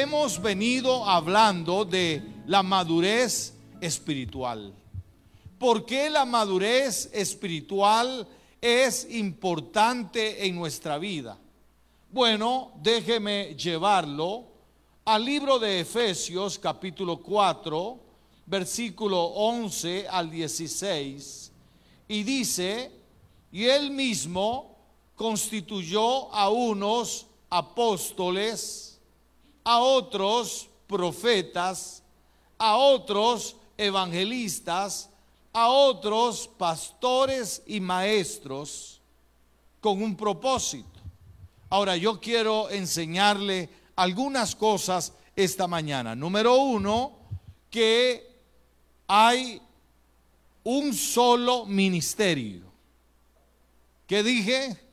hemos venido hablando de la madurez espiritual. ¿Por qué la madurez espiritual es importante en nuestra vida? Bueno, déjeme llevarlo al libro de Efesios capítulo 4, versículo 11 al 16, y dice, y él mismo constituyó a unos apóstoles, a otros profetas, a otros evangelistas, a otros pastores y maestros con un propósito. Ahora yo quiero enseñarle algunas cosas esta mañana. Número uno, que hay un solo ministerio. ¿Qué dije?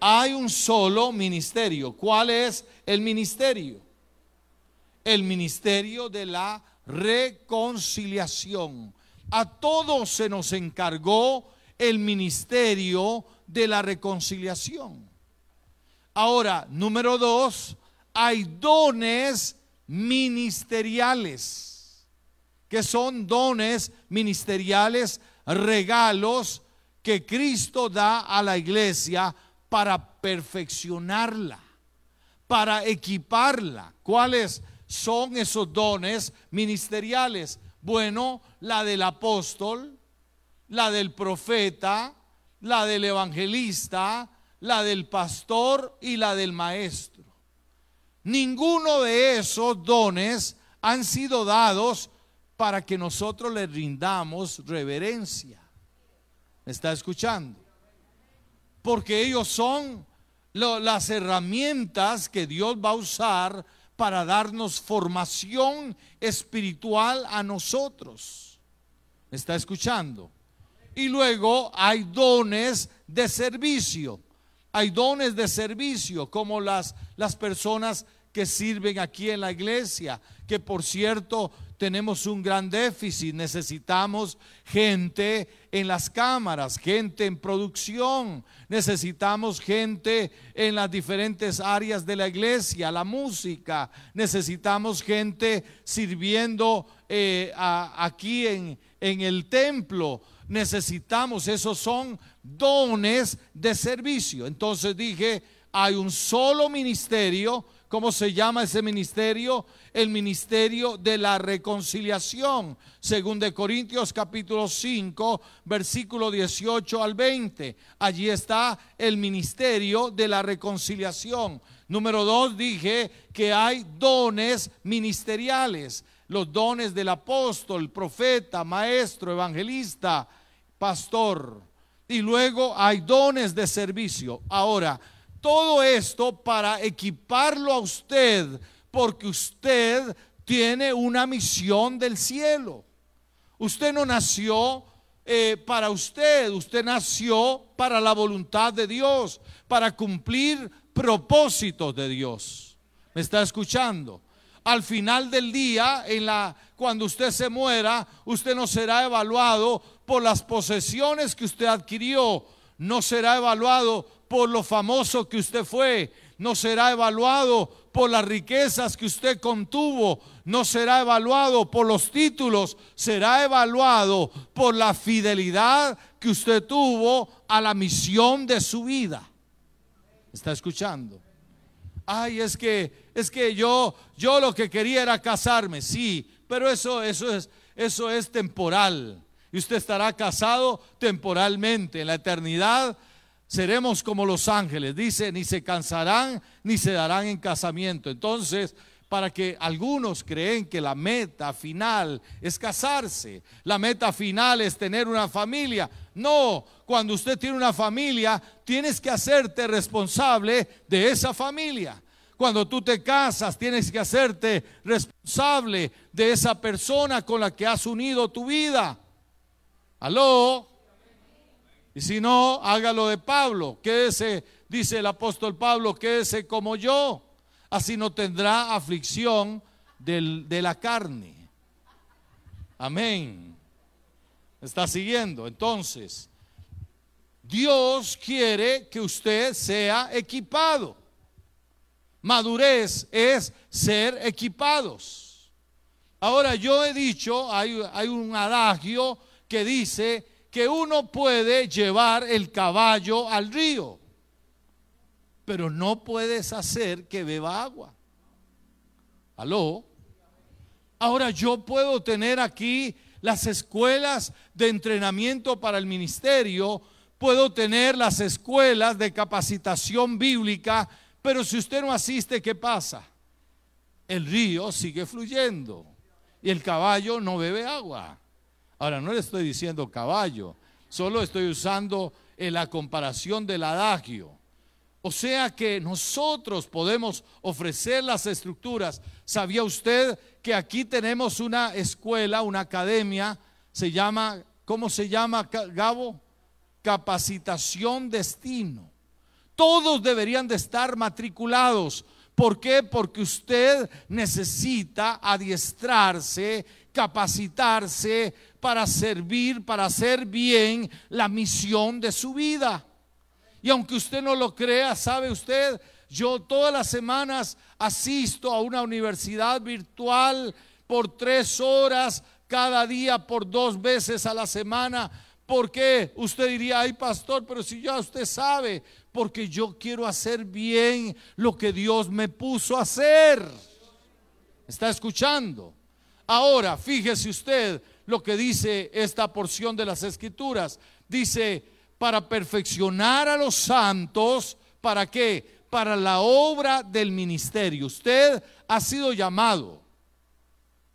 Hay un solo ministerio. ¿Cuál es el ministerio? El ministerio de la reconciliación. A todos se nos encargó el ministerio de la reconciliación. Ahora, número dos, hay dones ministeriales, que son dones ministeriales, regalos que Cristo da a la iglesia para perfeccionarla, para equiparla. ¿Cuáles son esos dones ministeriales? Bueno, la del apóstol, la del profeta, la del evangelista, la del pastor y la del maestro. Ninguno de esos dones han sido dados para que nosotros le rindamos reverencia. ¿Me está escuchando? Porque ellos son las herramientas que Dios va a usar para darnos formación espiritual a nosotros. ¿Me está escuchando? Y luego hay dones de servicio. Hay dones de servicio, como las, las personas que sirven aquí en la iglesia, que por cierto tenemos un gran déficit, necesitamos gente en las cámaras, gente en producción, necesitamos gente en las diferentes áreas de la iglesia, la música, necesitamos gente sirviendo eh, aquí en, en el templo, necesitamos, esos son dones de servicio. Entonces dije, hay un solo ministerio, ¿cómo se llama ese ministerio? El ministerio de la reconciliación, según de Corintios capítulo 5, versículo 18 al 20. Allí está el ministerio de la reconciliación. Número dos, dije que hay dones ministeriales, los dones del apóstol, profeta, maestro, evangelista, pastor. Y luego hay dones de servicio. Ahora, todo esto para equiparlo a usted, porque usted tiene una misión del cielo. Usted no nació eh, para usted, usted nació para la voluntad de Dios, para cumplir propósitos de Dios. ¿Me está escuchando? Al final del día, en la, cuando usted se muera, usted no será evaluado por las posesiones que usted adquirió, no será evaluado por lo famoso que usted fue, no será evaluado por las riquezas que usted contuvo, no será evaluado por los títulos, será evaluado por la fidelidad que usted tuvo a la misión de su vida. ¿Está escuchando? Ay, es que es que yo yo lo que quería era casarme, sí, pero eso eso es eso es temporal y usted estará casado temporalmente. En la eternidad seremos como los ángeles. Dice, ni se cansarán ni se darán en casamiento. Entonces, para que algunos creen que la meta final es casarse, la meta final es tener una familia. No, cuando usted tiene una familia, tienes que hacerte responsable de esa familia. Cuando tú te casas, tienes que hacerte responsable de esa persona con la que has unido tu vida. Aló. Y si no, hágalo de Pablo. Quédese, dice el apóstol Pablo, quédese como yo. Así no tendrá aflicción de la carne. Amén. ¿Está siguiendo? Entonces, Dios quiere que usted sea equipado. Madurez es ser equipados. Ahora yo he dicho, hay, hay un adagio que dice que uno puede llevar el caballo al río, pero no puedes hacer que beba agua. ¿Aló? Ahora yo puedo tener aquí las escuelas de entrenamiento para el ministerio, puedo tener las escuelas de capacitación bíblica, pero si usted no asiste, ¿qué pasa? El río sigue fluyendo y el caballo no bebe agua. Ahora, no le estoy diciendo caballo, solo estoy usando en la comparación del adagio. O sea que nosotros podemos ofrecer las estructuras. ¿Sabía usted que aquí tenemos una escuela, una academia? Se llama, ¿cómo se llama, Gabo? Capacitación Destino. Todos deberían de estar matriculados. ¿Por qué? Porque usted necesita adiestrarse, capacitarse para servir, para hacer bien la misión de su vida. Y aunque usted no lo crea, sabe usted, yo todas las semanas asisto a una universidad virtual por tres horas cada día, por dos veces a la semana. ¿Por qué? Usted diría, ay pastor, pero si ya usted sabe, porque yo quiero hacer bien lo que Dios me puso a hacer. ¿Está escuchando? Ahora, fíjese usted lo que dice esta porción de las escrituras. Dice, para perfeccionar a los santos, ¿para qué? Para la obra del ministerio. Usted ha sido llamado,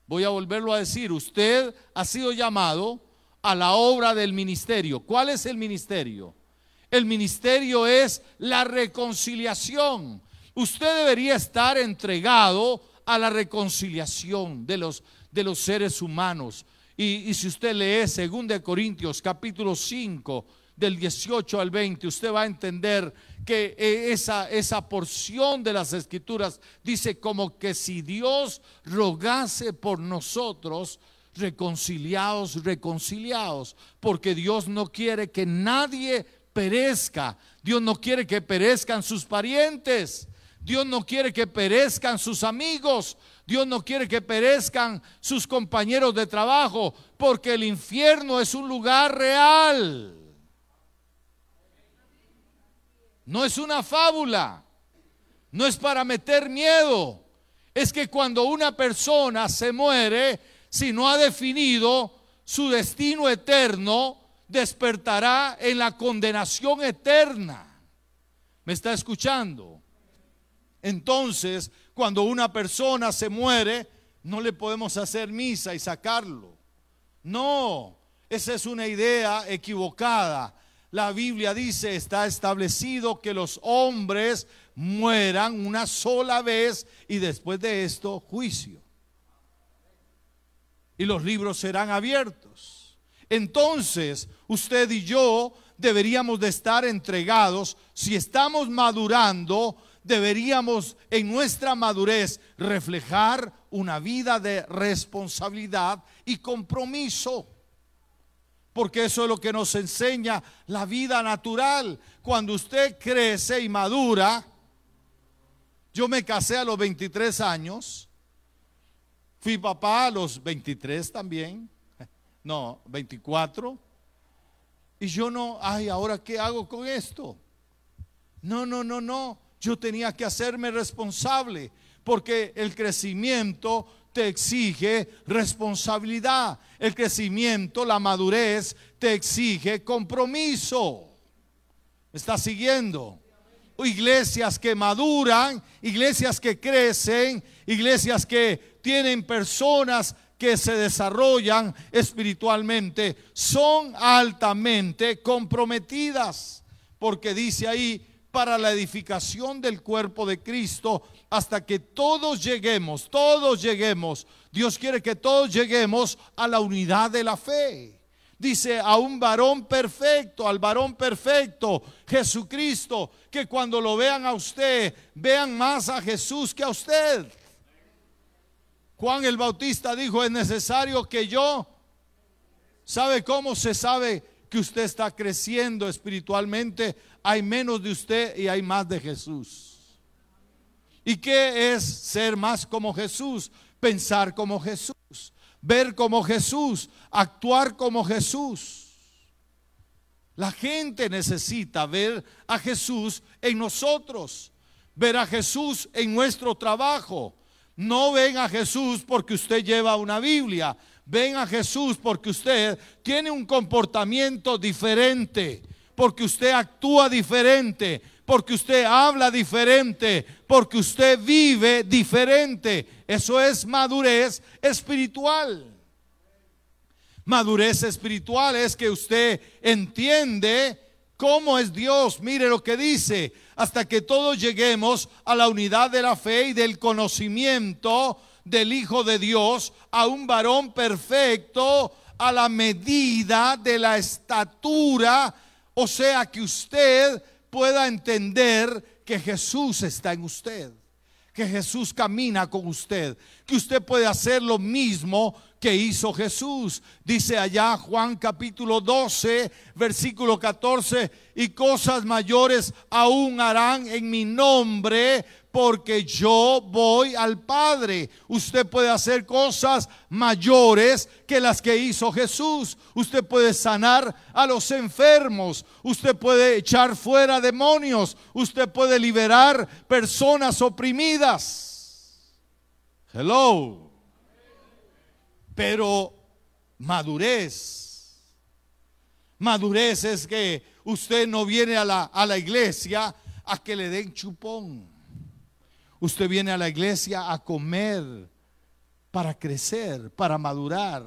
voy a volverlo a decir, usted ha sido llamado a la obra del ministerio. ¿Cuál es el ministerio? El ministerio es la reconciliación. Usted debería estar entregado a la reconciliación de los, de los seres humanos. Y, si usted lee 2 Corintios capítulo 5 del 18 al 20, usted va a entender que eh, esa, esa porción de las escrituras dice como que si Dios rogase por nosotros, reconciliados, reconciliados, porque Dios no quiere que nadie perezca. Dios no quiere que perezcan sus parientes. Dios no quiere que perezcan sus amigos. Dios no quiere que perezcan sus compañeros de trabajo, porque el infierno es un lugar real. No es una fábula. No es para meter miedo. Es que cuando una persona se muere, si no ha definido su destino eterno, despertará en la condenación eterna. ¿Me está escuchando? Entonces, cuando una persona se muere, no le podemos hacer misa y sacarlo. No, esa es una idea equivocada. La Biblia dice, está establecido que los hombres mueran una sola vez y después de esto juicio. Y los libros serán abiertos. Entonces, usted y yo deberíamos de estar entregados, si estamos madurando, deberíamos en nuestra madurez reflejar una vida de responsabilidad y compromiso. Porque eso es lo que nos enseña la vida natural. Cuando usted crece y madura, yo me casé a los 23 años, fui papá a los 23 también, no, 24. Y yo no, ay, ahora qué hago con esto. No, no, no, no. Yo tenía que hacerme responsable porque el crecimiento te exige responsabilidad. El crecimiento, la madurez te exige compromiso. ¿Me está siguiendo? Iglesias que maduran, iglesias que crecen, iglesias que tienen personas que se desarrollan espiritualmente son altamente comprometidas, porque dice ahí, para la edificación del cuerpo de Cristo, hasta que todos lleguemos, todos lleguemos, Dios quiere que todos lleguemos a la unidad de la fe. Dice a un varón perfecto, al varón perfecto, Jesucristo, que cuando lo vean a usted, vean más a Jesús que a usted. Juan el Bautista dijo, es necesario que yo, ¿sabe cómo se sabe que usted está creciendo espiritualmente? Hay menos de usted y hay más de Jesús. ¿Y qué es ser más como Jesús? Pensar como Jesús, ver como Jesús, actuar como Jesús. La gente necesita ver a Jesús en nosotros, ver a Jesús en nuestro trabajo. No ven a Jesús porque usted lleva una Biblia, ven a Jesús porque usted tiene un comportamiento diferente, porque usted actúa diferente, porque usted habla diferente, porque usted vive diferente. Eso es madurez espiritual. Madurez espiritual es que usted entiende cómo es Dios. Mire lo que dice, hasta que todos lleguemos a la unidad de la fe y del conocimiento del Hijo de Dios, a un varón perfecto, a la medida de la estatura, o sea que usted pueda entender que Jesús está en usted, que Jesús camina con usted, que usted puede hacer lo mismo que hizo Jesús. Dice allá Juan capítulo 12, versículo 14, y cosas mayores aún harán en mi nombre porque yo voy al Padre. Usted puede hacer cosas mayores que las que hizo Jesús. Usted puede sanar a los enfermos. Usted puede echar fuera demonios. Usted puede liberar personas oprimidas. Hello. Pero madurez. Madurez es que usted no viene a la, a la iglesia a que le den chupón. Usted viene a la iglesia a comer para crecer, para madurar,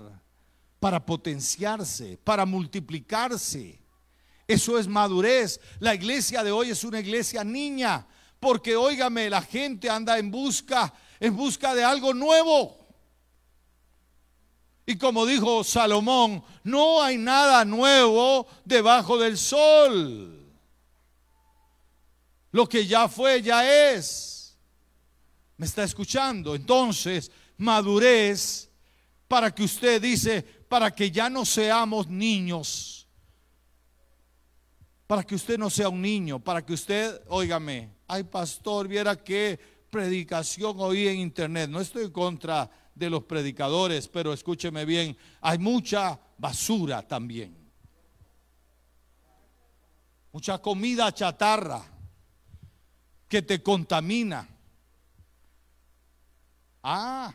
para potenciarse, para multiplicarse. Eso es madurez. La iglesia de hoy es una iglesia niña, porque óigame, la gente anda en busca en busca de algo nuevo. Y como dijo Salomón, no hay nada nuevo debajo del sol. Lo que ya fue, ya es. ¿Me está escuchando? Entonces, madurez para que usted dice, para que ya no seamos niños. Para que usted no sea un niño, para que usted, óigame, ay pastor, viera qué predicación oí en internet. No estoy contra de los predicadores, pero escúcheme bien, hay mucha basura también. Mucha comida chatarra que te contamina Ah,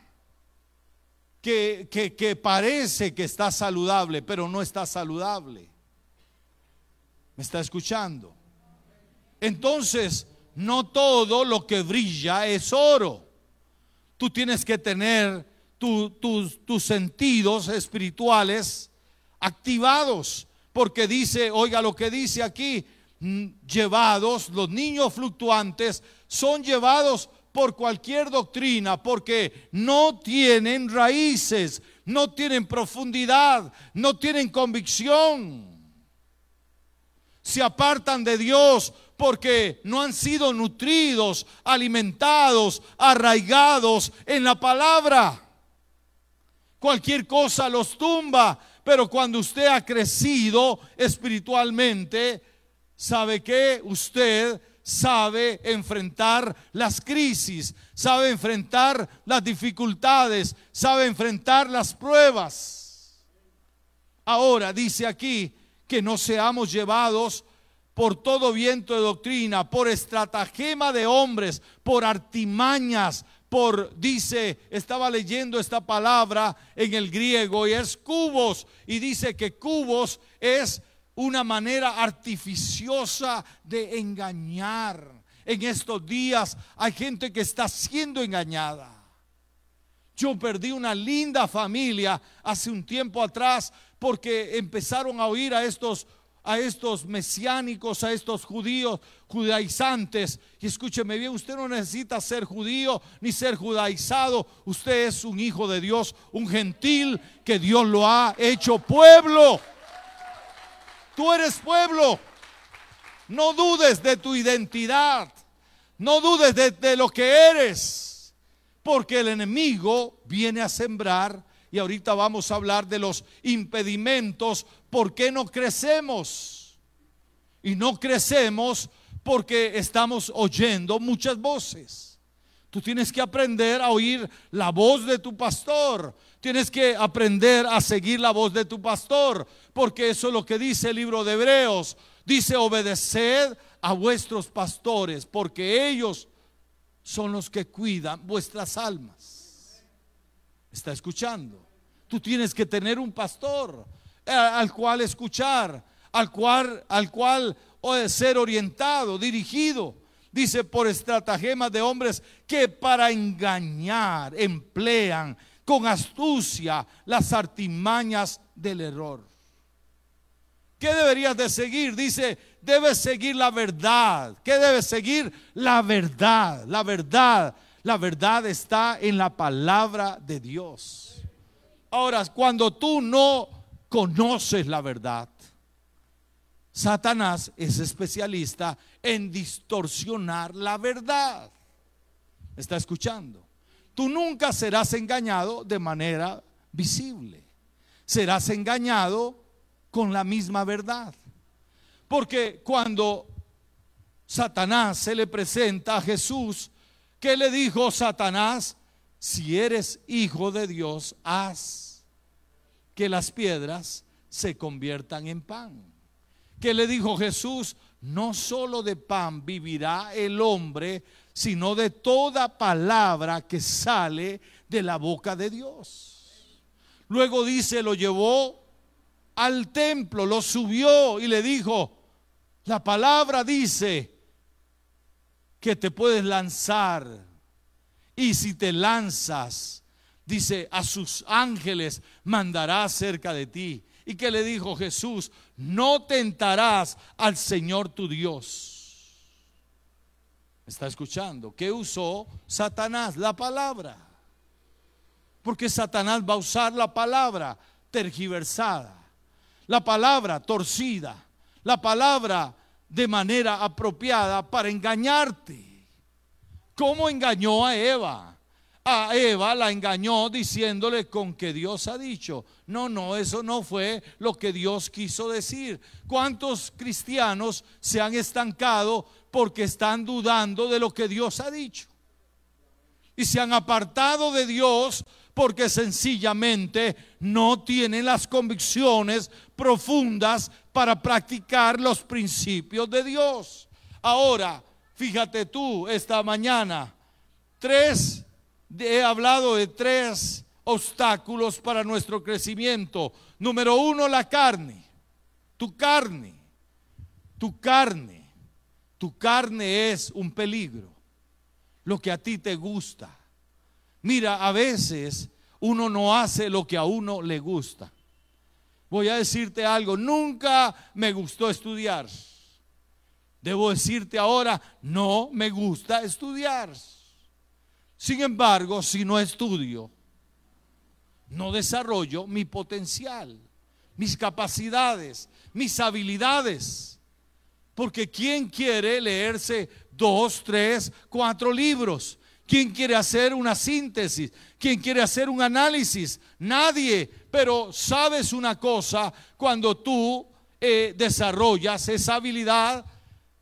que, que, parece que está saludable, pero no está saludable. ¿Me está escuchando? Entonces, no todo lo que brilla es oro. Tú tienes que tener tus sentidos espirituales activados, porque dice, oiga lo que dice aquí, mm, llevados, los niños fluctuantes son llevados por cualquier doctrina porque no tienen raíces, no tienen profundidad, no tienen convicción. Se apartan de Dios porque no han sido nutridos, alimentados, arraigados en la palabra. Cualquier cosa los tumba, pero cuando usted ha crecido espiritualmente, sabe que usted sabe enfrentar las crisis, sabe enfrentar las dificultades, sabe enfrentar las pruebas. Ahora dice aquí que no seamos llevados por todo viento de doctrina, por estratagema de hombres, por artimañas, por, dice, estaba leyendo esta palabra en el griego y es cubos, y dice que cubos es una manera artificiosa de engañar. En estos días hay gente que está siendo engañada. Yo perdí una linda familia hace un tiempo atrás porque empezaron a oír a estos a estos mesiánicos, a estos judíos, judaizantes. Y escúcheme bien, usted no necesita ser judío ni ser judaizado. Usted es un hijo de Dios, un gentil que Dios lo ha hecho pueblo. Tú eres pueblo. No dudes de tu identidad. No dudes de, lo que eres. Porque el enemigo viene a sembrar. Y ahorita vamos a hablar de los impedimentos. ¿Por qué no crecemos? Y no crecemos porque estamos oyendo muchas voces. Tú tienes que aprender a oír la voz de tu pastor. Tienes que aprender a seguir la voz de tu pastor, porque eso es lo que dice el libro de Hebreos. Dice, obedeced a vuestros pastores, porque ellos son los que cuidan vuestras almas. ¿Está escuchando? Tú tienes que tener un pastor eh, al cual escuchar, al cual, al cual ser orientado, dirigido. Dice por estratagemas de hombres que para engañar emplean con astucia las artimañas del error. ¿Qué deberías de seguir? Dice, debes seguir la verdad. ¿Qué debes seguir? La verdad, la verdad. La verdad está en la palabra de Dios. Ahora, cuando tú no conoces la verdad, Satanás es especialista en distorsionar la verdad. ¿Está escuchando? Tú nunca serás engañado de manera visible. Serás engañado con la misma verdad. Porque cuando Satanás se le presenta a Jesús, ¿qué le dijo Satanás? Si eres hijo de Dios, haz que las piedras se conviertan en pan. ¿Qué le dijo Jesús? No solo de pan vivirá el hombre, sino de toda palabra que sale de la boca de Dios. Luego dice, lo llevó al templo, lo subió y le dijo, la palabra dice que te puedes lanzar. Y si te lanzas, dice, a sus ángeles mandará cerca de ti. Y que le dijo Jesús, no tentarás al Señor tu Dios. ¿Está escuchando? ¿Qué usó Satanás? La palabra. Porque Satanás va a usar la palabra tergiversada la palabra torcida, la palabra de manera apropiada para engañarte. ¿Cómo engañó a Eva? A Eva la engañó diciéndole con que Dios ha dicho. No, no, eso no fue lo que Dios quiso decir. ¿Cuántos cristianos se han estancado porque están dudando de lo que Dios ha dicho? Y se han apartado de Dios porque sencillamente no tienen las convicciones profundas para practicar los principios de Dios. Ahora, fíjate tú, esta mañana, tres, he hablado de tres obstáculos para nuestro crecimiento. Número uno, la carne. Tu carne, tu carne, tu carne es un peligro. Lo que a ti te gusta Mira, a veces uno no hace lo que a uno le gusta. Voy a decirte algo, nunca me gustó estudiar. Debo decirte ahora, no me gusta estudiar. Sin embargo, si no estudio, no desarrollo mi potencial, mis capacidades, mis habilidades. Porque ¿quién quiere leerse dos, tres, cuatro libros? ¿Quién quiere hacer una síntesis? ¿Quién quiere hacer un análisis? Nadie. Pero sabes una cosa, cuando tú eh, desarrollas esa habilidad,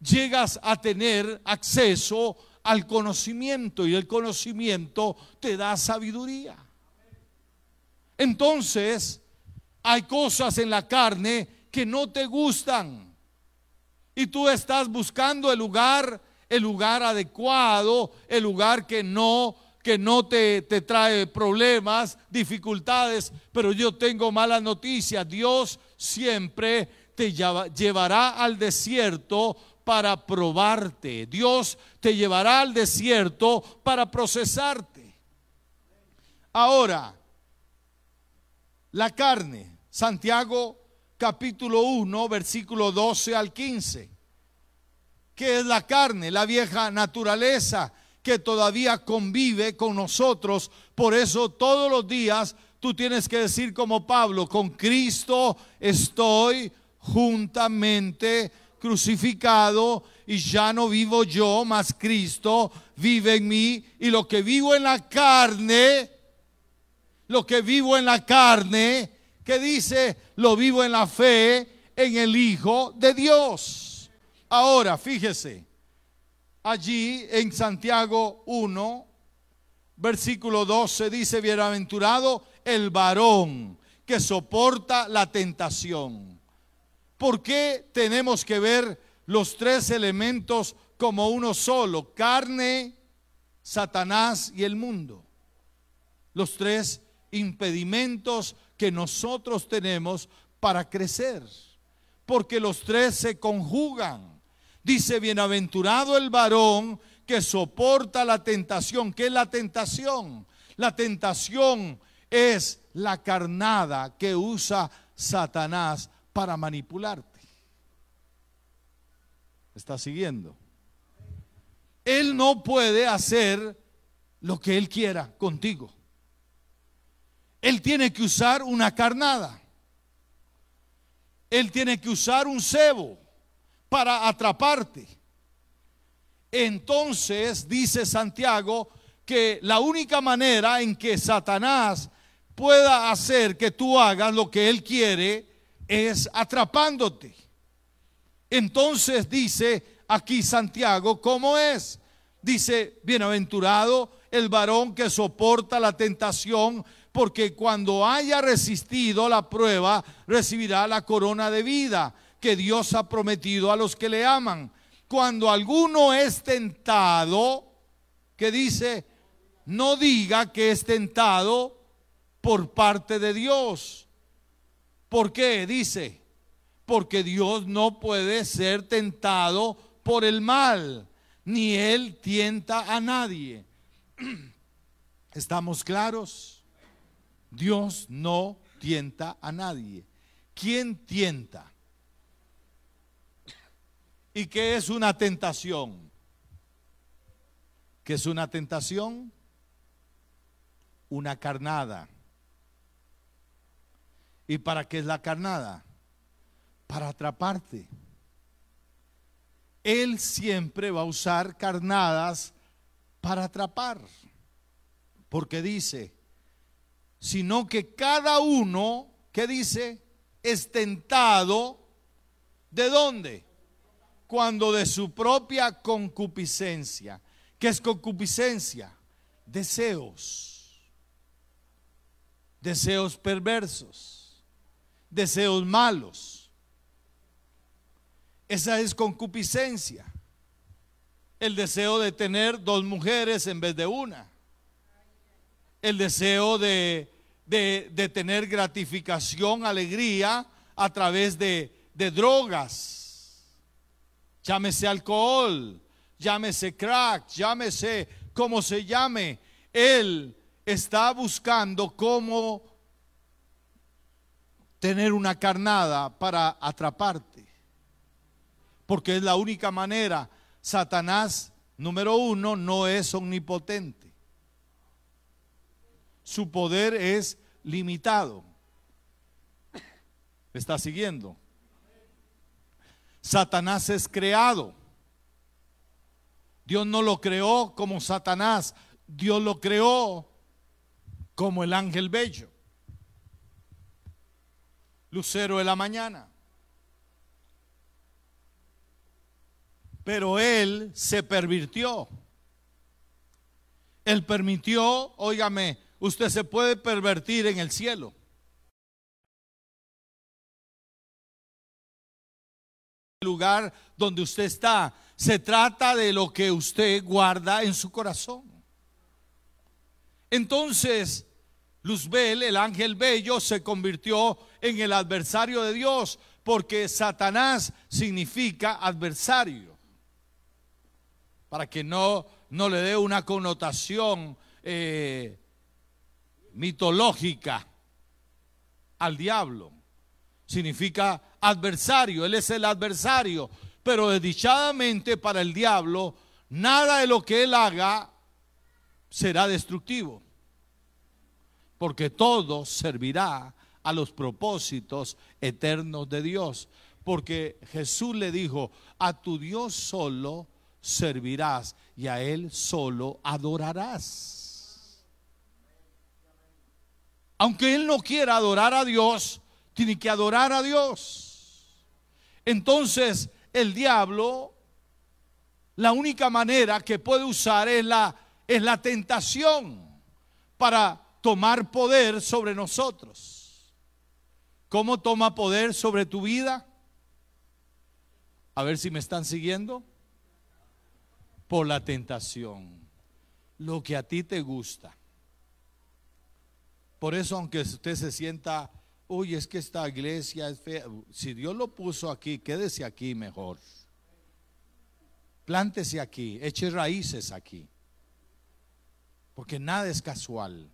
llegas a tener acceso al conocimiento y el conocimiento te da sabiduría. Entonces, hay cosas en la carne que no te gustan y tú estás buscando el lugar el lugar adecuado, el lugar que no que no te, te trae problemas, dificultades, pero yo tengo malas noticias. Dios siempre te llevará al desierto para probarte. Dios te llevará al desierto para procesarte. Ahora, la carne, Santiago capítulo 1, versículo 12 al 15 que es la carne, la vieja naturaleza que todavía convive con nosotros. Por eso todos los días tú tienes que decir como Pablo, con Cristo estoy juntamente crucificado y ya no vivo yo, mas Cristo vive en mí y lo que vivo en la carne, lo que vivo en la carne, que dice, lo vivo en la fe en el Hijo de Dios. Ahora, fíjese, allí en Santiago 1, versículo 12 dice, bienaventurado el varón que soporta la tentación. ¿Por qué tenemos que ver los tres elementos como uno solo? Carne, Satanás y el mundo. Los tres impedimentos que nosotros tenemos para crecer. Porque los tres se conjugan. Dice, bienaventurado el varón que soporta la tentación. ¿Qué es la tentación? La tentación es la carnada que usa Satanás para manipularte. ¿Está siguiendo? Él no puede hacer lo que él quiera contigo. Él tiene que usar una carnada. Él tiene que usar un cebo para atraparte. Entonces dice Santiago que la única manera en que Satanás pueda hacer que tú hagas lo que él quiere es atrapándote. Entonces dice aquí Santiago, ¿cómo es? Dice, bienaventurado el varón que soporta la tentación, porque cuando haya resistido la prueba, recibirá la corona de vida que Dios ha prometido a los que le aman. Cuando alguno es tentado, que dice, no diga que es tentado por parte de Dios. ¿Por qué? Dice, porque Dios no puede ser tentado por el mal, ni Él tienta a nadie. ¿Estamos claros? Dios no tienta a nadie. ¿Quién tienta? ¿Y qué es una tentación? ¿Qué es una tentación? Una carnada. ¿Y para qué es la carnada? Para atraparte. Él siempre va a usar carnadas para atrapar. Porque dice, sino que cada uno, ¿qué dice? Es tentado. ¿De dónde? Cuando de su propia concupiscencia. ¿Qué es concupiscencia? Deseos. Deseos perversos. Deseos malos. Esa es concupiscencia. El deseo de tener dos mujeres en vez de una. El deseo de, tener gratificación, alegría a través de, de drogas. Llámese alcohol, llámese crack, llámese como se llame. Él está buscando cómo tener una carnada para atraparte porque es la única manera. Satanás, número uno, no es omnipotente. Su poder es limitado. ¿Está siguiendo? Satanás es creado. Dios no lo creó como Satanás, Dios lo creó como el ángel bello, lucero de la mañana. Pero él se pervirtió. Él permitió, óigame, usted se puede pervertir en el cielo. Lugar donde usted está, se trata de lo que usted guarda en su corazón. Entonces, Luzbel, el ángel bello, se convirtió en el adversario de Dios, porque Satanás significa adversario para que no, no le dé una connotación eh, mitológica al diablo. Significa adversario, él es el adversario, pero desdichadamente para el diablo, nada de lo que él haga será destructivo, porque todo servirá a los propósitos eternos de Dios. Porque Jesús le dijo, a tu Dios solo servirás y a Él solo adorarás. Aunque Él no quiera adorar a Dios, tiene que adorar a Dios. Entonces el diablo, la única manera que puede usar es la, es la tentación para tomar poder sobre nosotros. ¿Cómo toma poder sobre tu vida? A ver si me están siguiendo. Por la tentación. Lo que a ti te gusta. Por eso, aunque usted se sienta, uy, es que esta iglesia es fea. Si Dios lo puso aquí, quédese aquí mejor. Plántese aquí, eche raíces aquí. Porque nada es casual.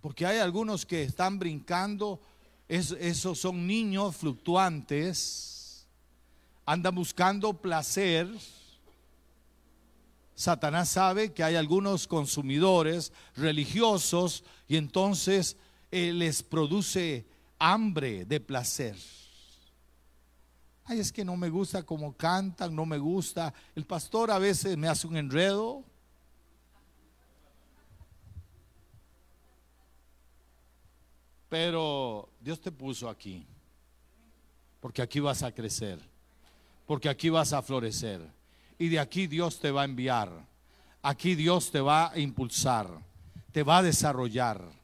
Porque hay algunos que están brincando, esos son niños fluctuantes, andan buscando placer. Satanás sabe que hay algunos consumidores religiosos y entonces eh, les produce hambre de placer. Ay, es que no me gusta cómo cantan, no me gusta. El pastor a veces me hace un enredo. Pero Dios te puso aquí. Porque aquí vas a crecer. Porque aquí vas a florecer. Y de aquí Dios te va a enviar. Aquí Dios te va a impulsar. Te va a desarrollar.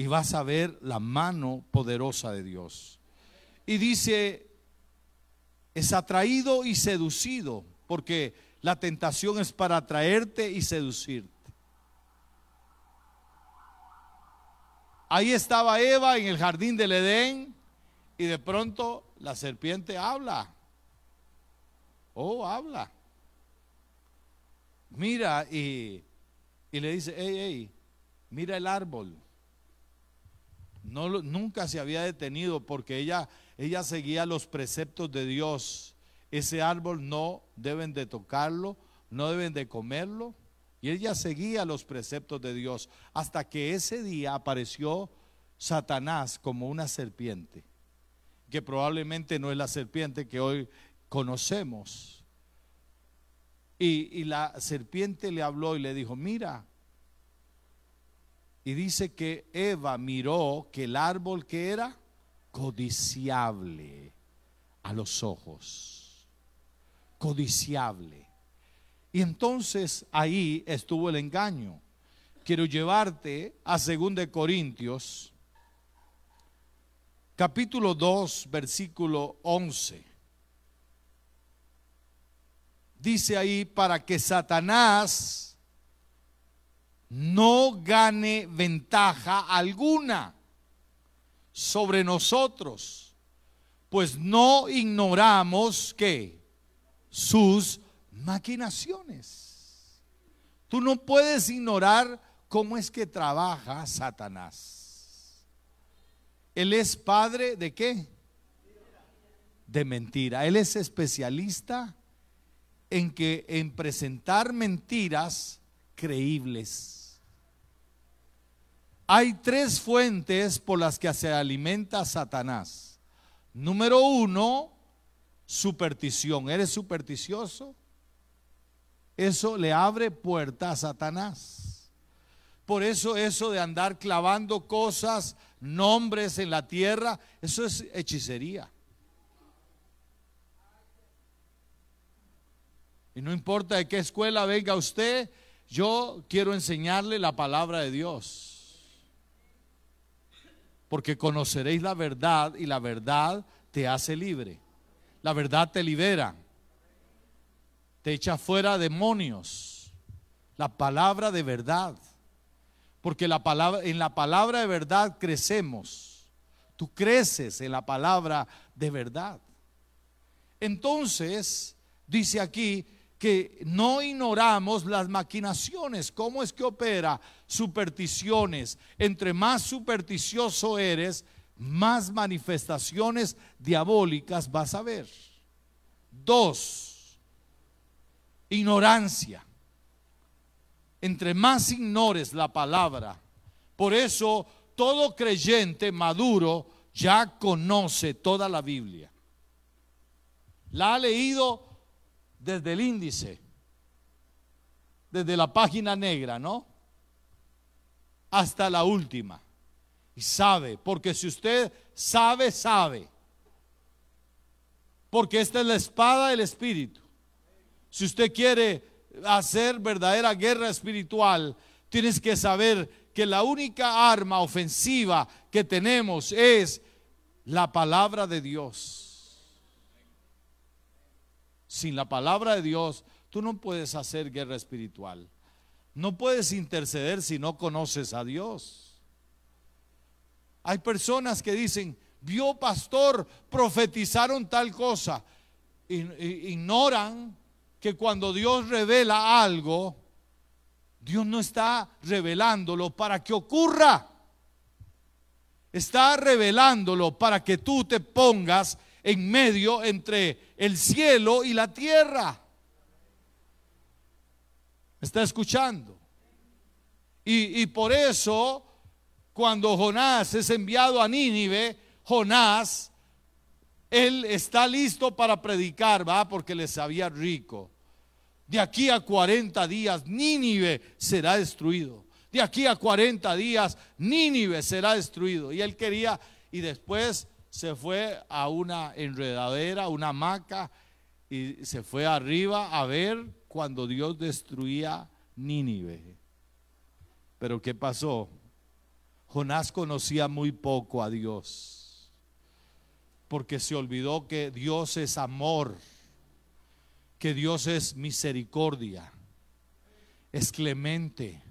Y vas a ver la mano poderosa de Dios. Y dice es atraído y seducido, porque la tentación es para atraerte y seducirte. Ahí estaba Eva en el jardín del Edén y de pronto la serpiente habla. Oh, habla. Mira y, y le dice, hey, hey, mira el árbol. No, nunca se había detenido porque ella ella seguía los preceptos de Dios. Ese árbol no deben de tocarlo, no deben de comerlo. Y ella seguía los preceptos de Dios hasta que ese día apareció Satanás como una serpiente, que probablemente no es la serpiente que hoy conocemos. Y, y la serpiente le habló y le dijo, mira, y dice que Eva miró que el árbol que era codiciable a los ojos. Codiciable. Y entonces ahí estuvo el engaño. Quiero llevarte a 2 Corintios, capítulo 2, versículo 11. Dice ahí, para que Satanás no gane ventaja alguna sobre nosotros, pues no ignoramos que sus maquinaciones. Tú no puedes ignorar cómo es que trabaja Satanás. Él es padre de qué? De mentira. Él es especialista en que en presentar mentiras creíbles. Hay tres fuentes por las que se alimenta Satanás. Número uno, superstición. ¿Eres supersticioso? Eso le abre puerta a Satanás. Por eso eso de andar clavando cosas, nombres en la tierra, eso es hechicería. Y no importa de qué escuela venga usted, yo quiero enseñarle la palabra de Dios porque conoceréis la verdad y la verdad te hace libre. La verdad te libera, te echa fuera demonios. La palabra de verdad, porque la palabra, en la palabra de verdad crecemos. Tú creces en la palabra de verdad. Entonces, dice aquí, que no ignoramos las maquinaciones, cómo es que opera supersticiones. Entre más supersticioso eres, más manifestaciones diabólicas vas a ver. Dos, ignorancia. Entre más ignores la palabra, por eso todo creyente maduro ya conoce toda la Biblia. La ha leído desde el índice, desde la página negra, ¿no? Hasta la última. Y sabe, porque si usted sabe, sabe. Porque esta es la espada del Espíritu. Si usted quiere hacer verdadera guerra espiritual, tienes que saber que la única arma ofensiva que tenemos es la palabra de Dios. Sin la palabra de Dios, tú no puedes hacer guerra espiritual. No puedes interceder si no conoces a Dios. Hay personas que dicen, vio pastor, profetizaron tal cosa. Ignoran que cuando Dios revela algo, Dios no está revelándolo para que ocurra. Está revelándolo para que tú te pongas en medio entre el cielo y la tierra. ¿Está escuchando? Y, y por eso, cuando Jonás es enviado a Nínive, Jonás, él está listo para predicar, va, porque le sabía rico. De aquí a 40 días, Nínive será destruido. De aquí a 40 días, Nínive será destruido. Y él quería, y después se fue a una enredadera, una hamaca, y se fue arriba a ver cuando Dios destruía Nínive. Pero ¿qué pasó? Jonás conocía muy poco a Dios, porque se olvidó que Dios es amor que Dios es misericordia, es clemente,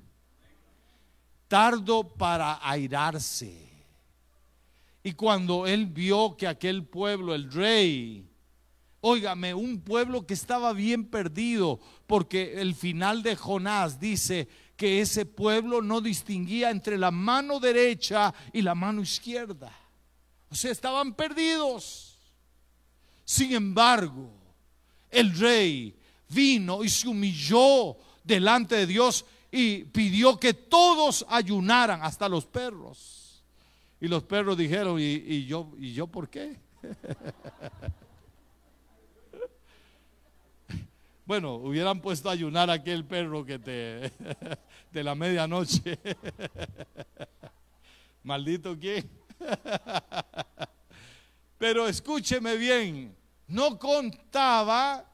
tardo para airarse. Y cuando él vio que aquel pueblo, el rey, óigame, un pueblo que estaba bien perdido, porque el final de Jonás dice que ese pueblo no distinguía entre la mano derecha y la mano izquierda. O sea, estaban perdidos. Sin embargo, el rey vino y se humilló delante de Dios y pidió que todos ayunaran, hasta los perros. Y los perros dijeron, ¿y, yo, ¿y yo por qué? bueno, hubieran puesto a ayunar a aquel perro que te de la medianoche. Maldito quién. Pero escúcheme bien, no contaba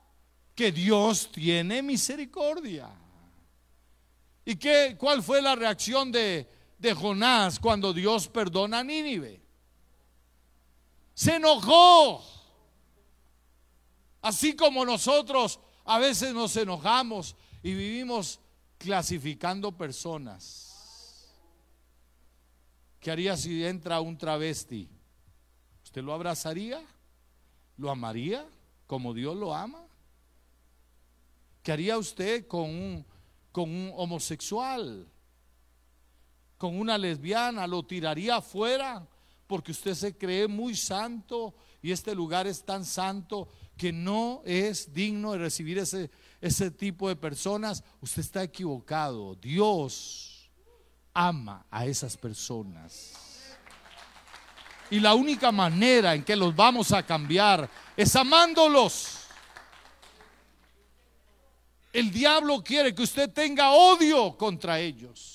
que Dios tiene misericordia. ¿Y qué, cuál fue la reacción de, de Jonás cuando Dios perdona a Nínive? Se enojó. Así como nosotros a veces nos enojamos y vivimos clasificando personas. ¿Qué haría si entra un travesti? ¿Usted lo abrazaría? ¿Lo amaría como Dios lo ama? ¿Qué haría usted con un, con un homosexual? ¿Con una lesbiana? ¿Lo tiraría afuera? Porque usted se cree muy santo y este lugar es tan santo que no es digno de recibir ese, ese tipo de personas. Usted está equivocado. Dios ama a esas personas. Y la única manera en que los vamos a cambiar es amándolos. El diablo quiere que usted tenga odio contra ellos.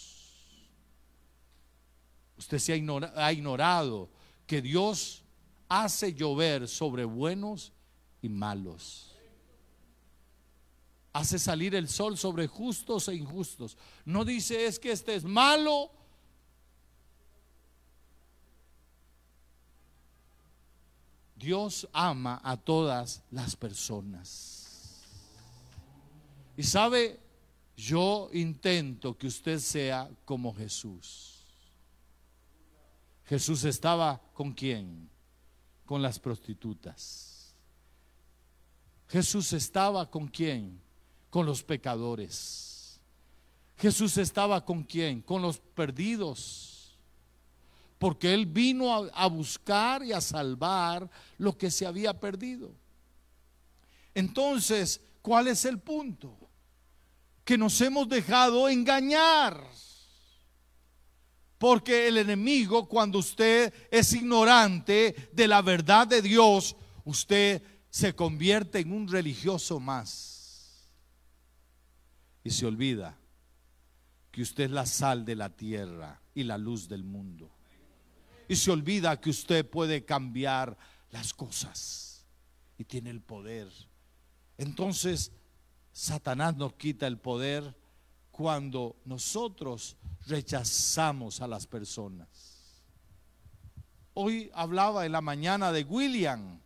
Usted se ha, ignorado que Dios hace llover sobre buenos y malos. Hace salir el sol sobre justos e injustos. No dice es que este es malo Dios ama a todas las personas. Y sabe, yo intento que usted sea como Jesús. Jesús estaba con quién? Con las prostitutas. Jesús estaba con quién? Con los pecadores. Jesús estaba con quién? Con los perdidos porque Él vino a, buscar y a salvar lo que se había perdido. Entonces, ¿cuál es el punto? Que nos hemos dejado engañar. Porque el enemigo, cuando usted es ignorante de la verdad de Dios, usted se convierte en un religioso más. Y se olvida que usted es la sal de la tierra y la luz del mundo y se olvida que usted puede cambiar las cosas y tiene el poder. Entonces, Satanás nos quita el poder cuando nosotros rechazamos a las personas. Hoy hablaba en la mañana de William,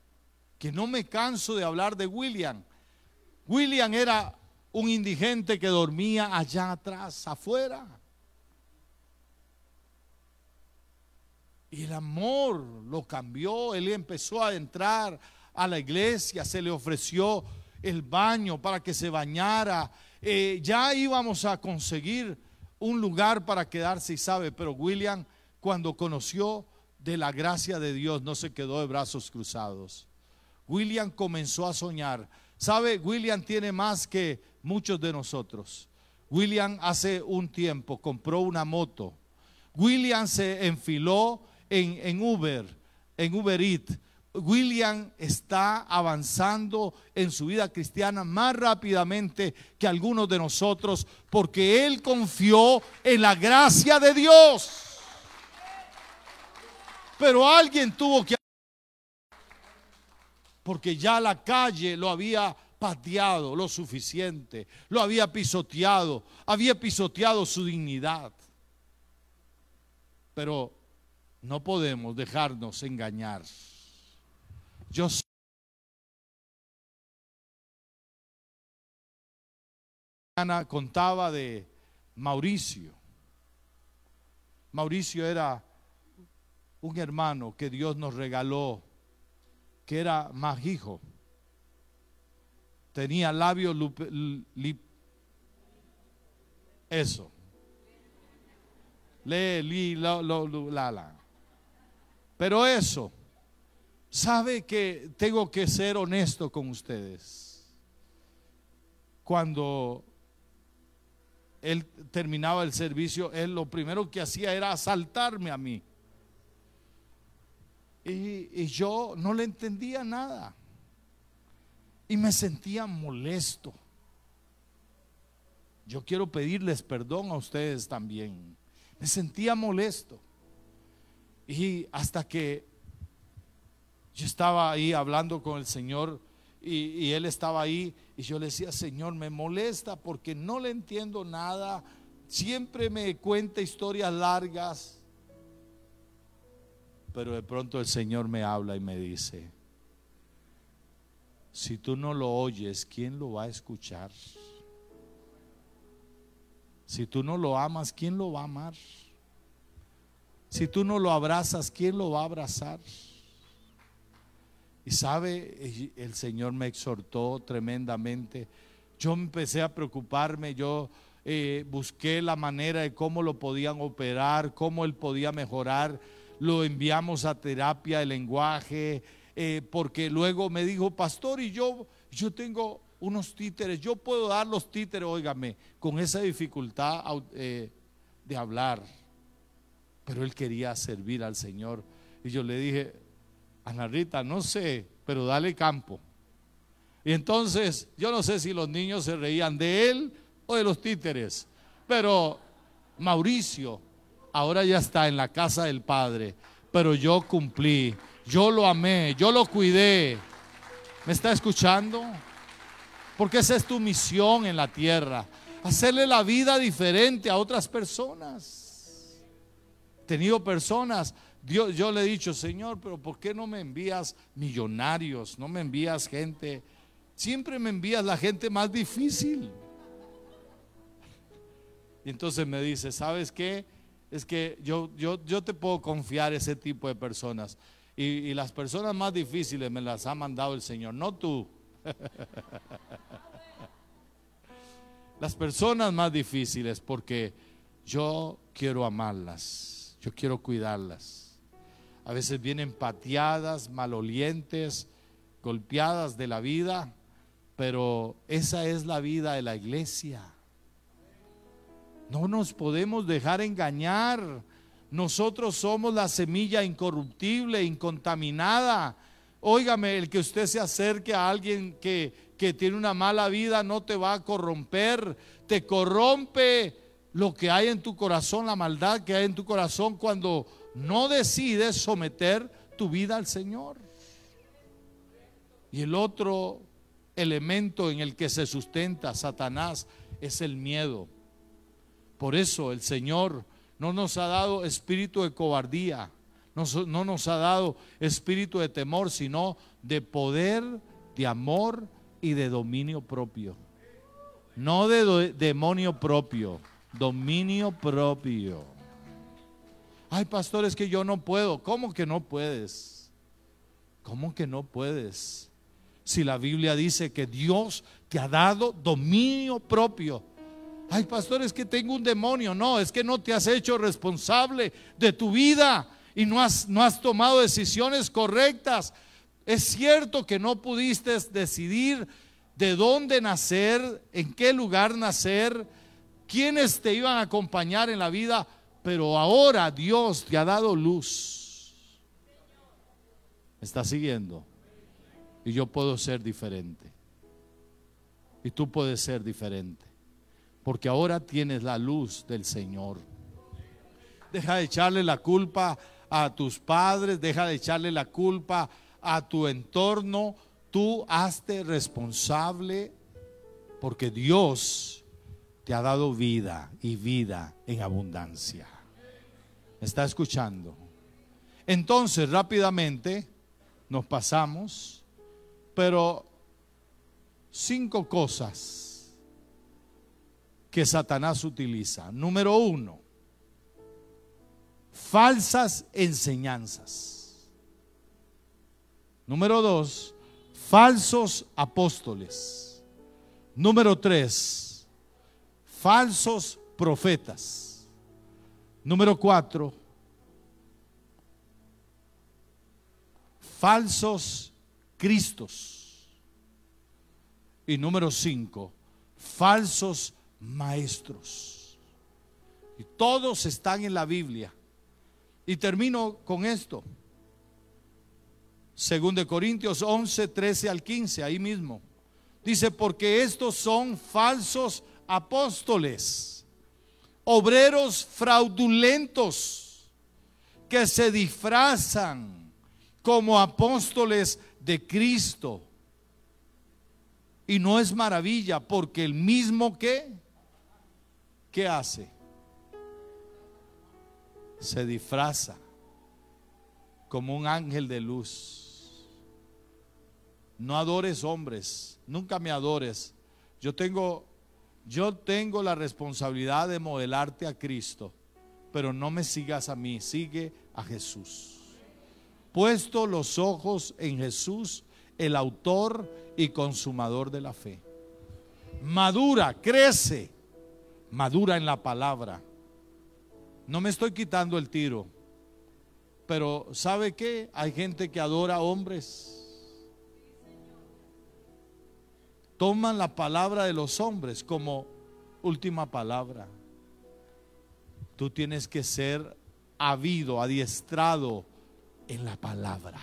que no me canso de hablar de William. William era un indigente que dormía allá atrás, afuera. Y el amor lo cambió, él empezó a entrar a la iglesia, se le ofreció el baño para que se bañara. Eh, ya íbamos a conseguir un lugar para quedarse y sabe, pero William cuando conoció de la gracia de Dios no se quedó de brazos cruzados. William comenzó a soñar. Sabe, William tiene más que muchos de nosotros. William hace un tiempo compró una moto. William se enfiló en, Uber, en Uber Eats. William está avanzando en su vida cristiana más rápidamente que algunos de nosotros porque él confió en la gracia de Dios. Pero alguien tuvo que... Porque ya la calle lo había pateado lo suficiente, lo había pisoteado, había pisoteado su dignidad. Pero no podemos dejarnos engañar. Yo Ana contaba de Mauricio. Mauricio era un hermano que Dios nos regaló, que era hijo. Tenía labios eso. Le, li, lo, lo, la, la. Pero eso, sabe que tengo que ser honesto con ustedes. Cuando él terminaba el servicio, él lo primero que hacía era asaltarme a mí. Y, y, yo no le entendía nada. Y me sentía molesto. Yo quiero pedirles perdón a ustedes también. Me sentía molesto. Y hasta que yo estaba ahí hablando con el Señor y, Él estaba ahí y yo le decía, Señor, me molesta porque no le entiendo nada. Siempre me cuenta historias largas. Pero de pronto el Señor me habla y me dice, si tú no lo oyes, ¿quién lo va a escuchar? Si tú no lo amas, ¿quién lo va a amar? Si tú no lo abrazas, ¿quién lo va a abrazar? Y sabe, el Señor me exhortó tremendamente. Yo empecé a preocuparme, yo eh, busqué la manera de cómo lo podían operar, cómo él podía mejorar. Lo enviamos a terapia de lenguaje, eh, porque luego me dijo, pastor, y yo, yo tengo unos títeres, yo puedo dar los títeres, óigame, con esa dificultad eh, de hablar pero él quería servir al Señor. Y yo le dije, Ana Rita, no sé, pero dale campo. Y entonces, yo no sé si los niños se reían de él o de los títeres, pero Mauricio ahora ya está en la casa del Padre, pero yo cumplí, yo lo amé, yo lo cuidé. ¿Me está escuchando? Porque esa es tu misión en la tierra, hacerle la vida diferente a otras personas tenido personas, Dios, yo le he dicho, Señor, pero ¿por qué no me envías millonarios? No me envías gente, siempre me envías la gente más difícil. Y entonces me dice, ¿sabes qué? Es que yo, yo, yo te puedo confiar ese tipo de personas. Y, y las personas más difíciles me las ha mandado el Señor, no tú. las personas más difíciles porque yo quiero amarlas. Yo quiero cuidarlas. A veces vienen pateadas, malolientes, golpeadas de la vida, pero esa es la vida de la iglesia. No nos podemos dejar engañar. Nosotros somos la semilla incorruptible, incontaminada. Óigame, el que usted se acerque a alguien que, que tiene una mala vida no te va a corromper, te corrompe lo que hay en tu corazón, la maldad que hay en tu corazón cuando no decides someter tu vida al Señor. Y el otro elemento en el que se sustenta Satanás es el miedo. Por eso el Señor no nos ha dado espíritu de cobardía, no, no nos ha dado espíritu de temor, sino de poder, de amor y de dominio propio. No de demonio propio, dominio propio. Ay, pastor, es que yo no puedo. ¿Cómo que no puedes? ¿Cómo que no puedes? Si la Biblia dice que Dios te ha dado dominio propio. Ay, pastor, es que tengo un demonio. No, es que no te has hecho responsable de tu vida y no has, no has tomado decisiones correctas. Es cierto que no pudiste decidir de dónde nacer, en qué lugar nacer, quiénes te iban a acompañar en la vida, pero ahora Dios te ha dado luz. ¿Me está siguiendo? Y yo puedo ser diferente. Y tú puedes ser diferente. Porque ahora tienes la luz del Señor. Deja de echarle la culpa a tus padres, deja de echarle la culpa a tu entorno. Tú hazte responsable porque Dios te ha dado vida y vida en abundancia está escuchando? Entonces, rápidamente nos pasamos, pero cinco cosas que Satanás utiliza. Número uno, falsas enseñanzas. Número dos, falsos apóstoles. Número tres, falsos profetas. Número cuatro, falsos cristos. Y número cinco, falsos maestros. Y todos están en la Biblia. Y termino con esto. Según de Corintios 11, 13 al 15, ahí mismo. Dice, porque estos son falsos apóstoles obreros fraudulentos que se disfrazan como apóstoles de Cristo. Y no es maravilla porque el mismo que, ¿qué hace? Se disfraza como un ángel de luz. No adores hombres, nunca me adores. Yo tengo yo tengo la responsabilidad de modelarte a Cristo, pero no me sigas a mí, sigue a Jesús. Puesto los ojos en Jesús, el autor y consumador de la fe. Madura, crece, madura en la palabra. No me estoy quitando el tiro, pero ¿sabe qué? Hay gente que adora hombres toman la palabra de los hombres como última palabra. Tú tienes que ser habido, adiestrado en la palabra.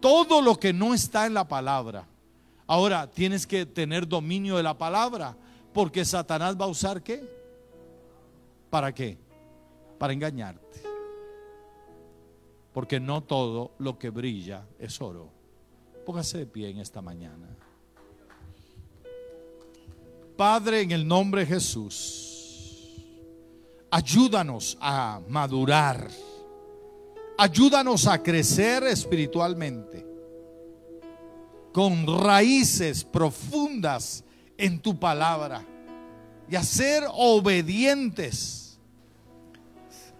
Todo lo que no está en la palabra. Ahora tienes que tener dominio de la palabra, porque Satanás va a usar qué? ¿Para qué? Para engañarte. Porque no todo lo que brilla es oro. Póngase de pie en esta mañana. Padre, en el nombre de Jesús, ayúdanos a madurar. Ayúdanos a crecer espiritualmente con raíces profundas en tu palabra y a ser obedientes.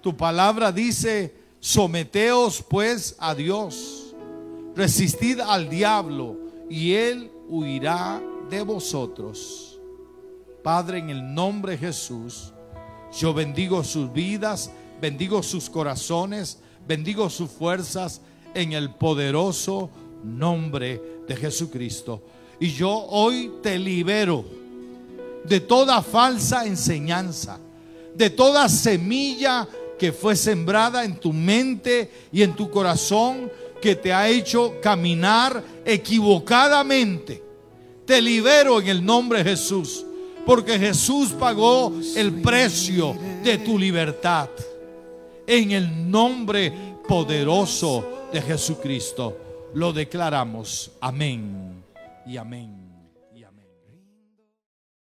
Tu palabra dice, someteos pues a Dios resistid al diablo y él huirá de vosotros. Padre, en el nombre de Jesús, yo bendigo sus vidas, bendigo sus corazones, bendigo sus fuerzas en el poderoso nombre de Jesucristo. Y yo hoy te libero de toda falsa enseñanza, de toda semilla que fue sembrada en tu mente y en tu corazón que te ha hecho caminar equivocadamente. Te libero en el nombre de Jesús, porque Jesús pagó el precio de tu libertad. En el nombre poderoso de Jesucristo lo declaramos. Amén y amén.